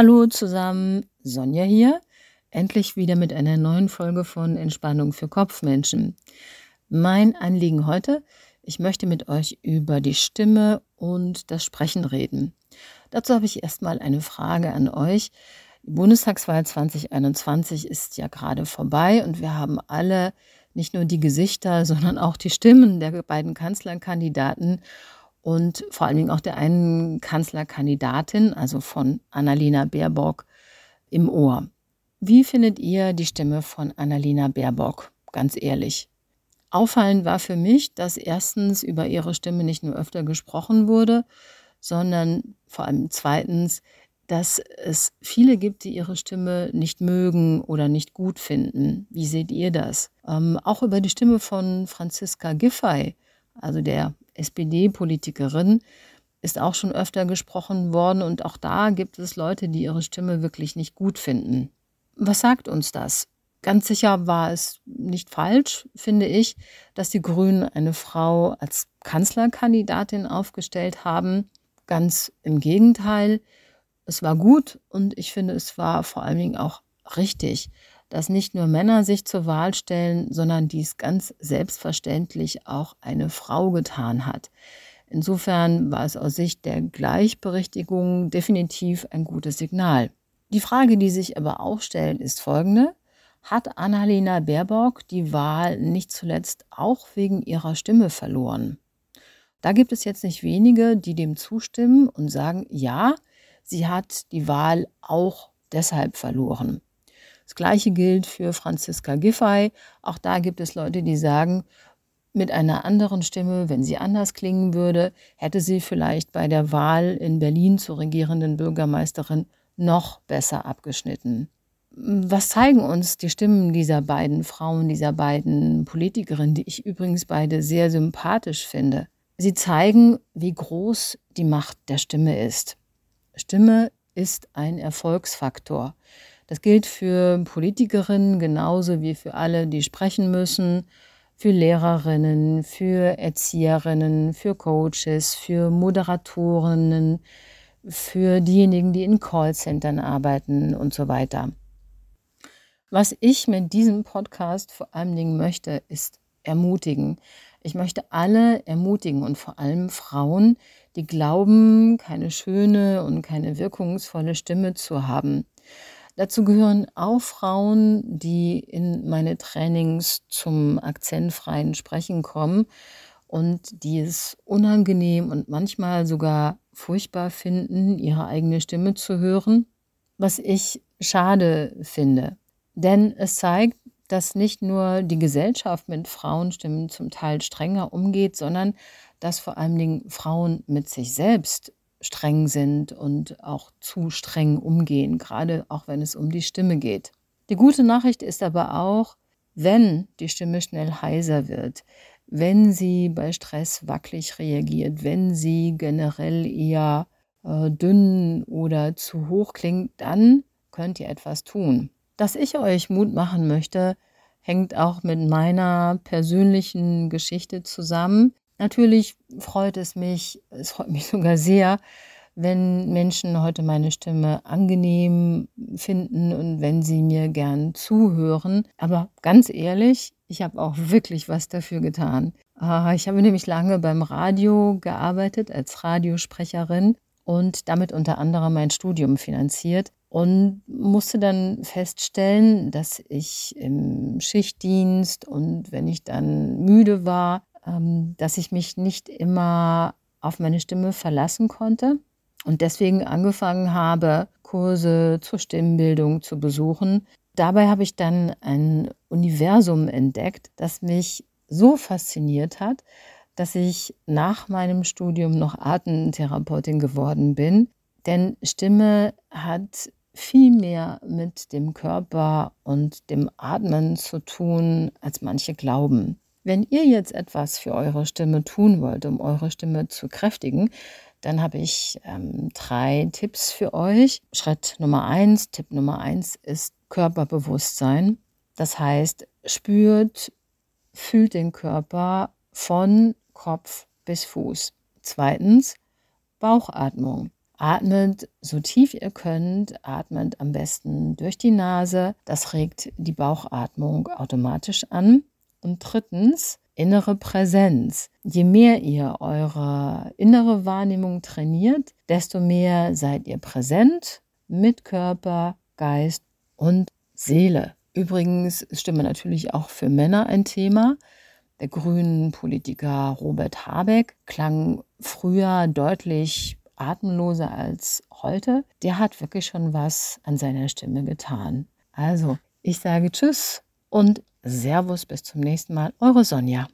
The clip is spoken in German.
Hallo zusammen, Sonja hier. Endlich wieder mit einer neuen Folge von Entspannung für Kopfmenschen. Mein Anliegen heute, ich möchte mit euch über die Stimme und das Sprechen reden. Dazu habe ich erstmal eine Frage an euch. Die Bundestagswahl 2021 ist ja gerade vorbei und wir haben alle nicht nur die Gesichter, sondern auch die Stimmen der beiden Kanzlerkandidaten und vor allen Dingen auch der einen Kanzlerkandidatin, also von Annalena Baerbock, im Ohr. Wie findet ihr die Stimme von Annalena Baerbock? Ganz ehrlich. Auffallend war für mich, dass erstens über ihre Stimme nicht nur öfter gesprochen wurde, sondern vor allem zweitens, dass es viele gibt, die ihre Stimme nicht mögen oder nicht gut finden. Wie seht ihr das? Ähm, auch über die Stimme von Franziska Giffey, also der SPD-Politikerin, ist auch schon öfter gesprochen worden und auch da gibt es Leute, die ihre Stimme wirklich nicht gut finden. Was sagt uns das? Ganz sicher war es nicht falsch, finde ich, dass die Grünen eine Frau als Kanzlerkandidatin aufgestellt haben. Ganz im Gegenteil, es war gut und ich finde, es war vor allen Dingen auch richtig, dass nicht nur Männer sich zur Wahl stellen, sondern dies ganz selbstverständlich auch eine Frau getan hat. Insofern war es aus Sicht der Gleichberechtigung definitiv ein gutes Signal. Die Frage, die sich aber auch stellt, ist folgende. Hat Annalena Baerbock die Wahl nicht zuletzt auch wegen ihrer Stimme verloren? Da gibt es jetzt nicht wenige, die dem zustimmen und sagen, ja, sie hat die Wahl auch deshalb verloren. Das gleiche gilt für Franziska Giffey. Auch da gibt es Leute, die sagen, mit einer anderen Stimme, wenn sie anders klingen würde, hätte sie vielleicht bei der Wahl in Berlin zur regierenden Bürgermeisterin noch besser abgeschnitten. Was zeigen uns die Stimmen dieser beiden Frauen, dieser beiden Politikerinnen, die ich übrigens beide sehr sympathisch finde? Sie zeigen, wie groß die Macht der Stimme ist. Stimme ist ein Erfolgsfaktor. Das gilt für Politikerinnen genauso wie für alle, die sprechen müssen, für Lehrerinnen, für Erzieherinnen, für Coaches, für Moderatorinnen, für diejenigen, die in Callcentern arbeiten und so weiter. Was ich mit diesem Podcast vor allen Dingen möchte, ist ermutigen. Ich möchte alle ermutigen und vor allem Frauen, die glauben, keine schöne und keine wirkungsvolle Stimme zu haben. Dazu gehören auch Frauen, die in meine Trainings zum akzentfreien Sprechen kommen und die es unangenehm und manchmal sogar furchtbar finden, ihre eigene Stimme zu hören, was ich schade finde. Denn es zeigt, dass nicht nur die Gesellschaft mit Frauenstimmen zum Teil strenger umgeht, sondern dass vor allen Dingen Frauen mit sich selbst streng sind und auch zu streng umgehen, gerade auch wenn es um die Stimme geht. Die gute Nachricht ist aber auch, wenn die Stimme schnell heiser wird, wenn sie bei Stress wackelig reagiert, wenn sie generell eher äh, dünn oder zu hoch klingt, dann könnt ihr etwas tun. Dass ich euch Mut machen möchte, hängt auch mit meiner persönlichen Geschichte zusammen. Natürlich freut es mich, es freut mich sogar sehr, wenn Menschen heute meine Stimme angenehm finden und wenn sie mir gern zuhören. Aber ganz ehrlich, ich habe auch wirklich was dafür getan. Ah, ich habe nämlich lange beim Radio gearbeitet als Radiosprecherin und damit unter anderem mein Studium finanziert und musste dann feststellen, dass ich im Schichtdienst und wenn ich dann müde war, dass ich mich nicht immer auf meine Stimme verlassen konnte und deswegen angefangen habe, Kurse zur Stimmbildung zu besuchen. Dabei habe ich dann ein Universum entdeckt, das mich so fasziniert hat, dass ich nach meinem Studium noch Atemtherapeutin geworden bin. Denn Stimme hat viel mehr mit dem Körper und dem Atmen zu tun, als manche glauben. Wenn ihr jetzt etwas für eure Stimme tun wollt, um eure Stimme zu kräftigen, dann habe ich ähm, drei Tipps für euch. Schritt Nummer eins, Tipp Nummer eins ist Körperbewusstsein. Das heißt, spürt, fühlt den Körper von Kopf bis Fuß. Zweitens, Bauchatmung. Atmet so tief ihr könnt, atmet am besten durch die Nase. Das regt die Bauchatmung automatisch an. Und drittens, innere Präsenz. Je mehr ihr eure innere Wahrnehmung trainiert, desto mehr seid ihr präsent mit Körper, Geist und Seele. Übrigens ist Stimme natürlich auch für Männer ein Thema. Der grünen Politiker Robert Habeck klang früher deutlich atemloser als heute. Der hat wirklich schon was an seiner Stimme getan. Also, ich sage Tschüss und Servus, bis zum nächsten Mal. Eure Sonja.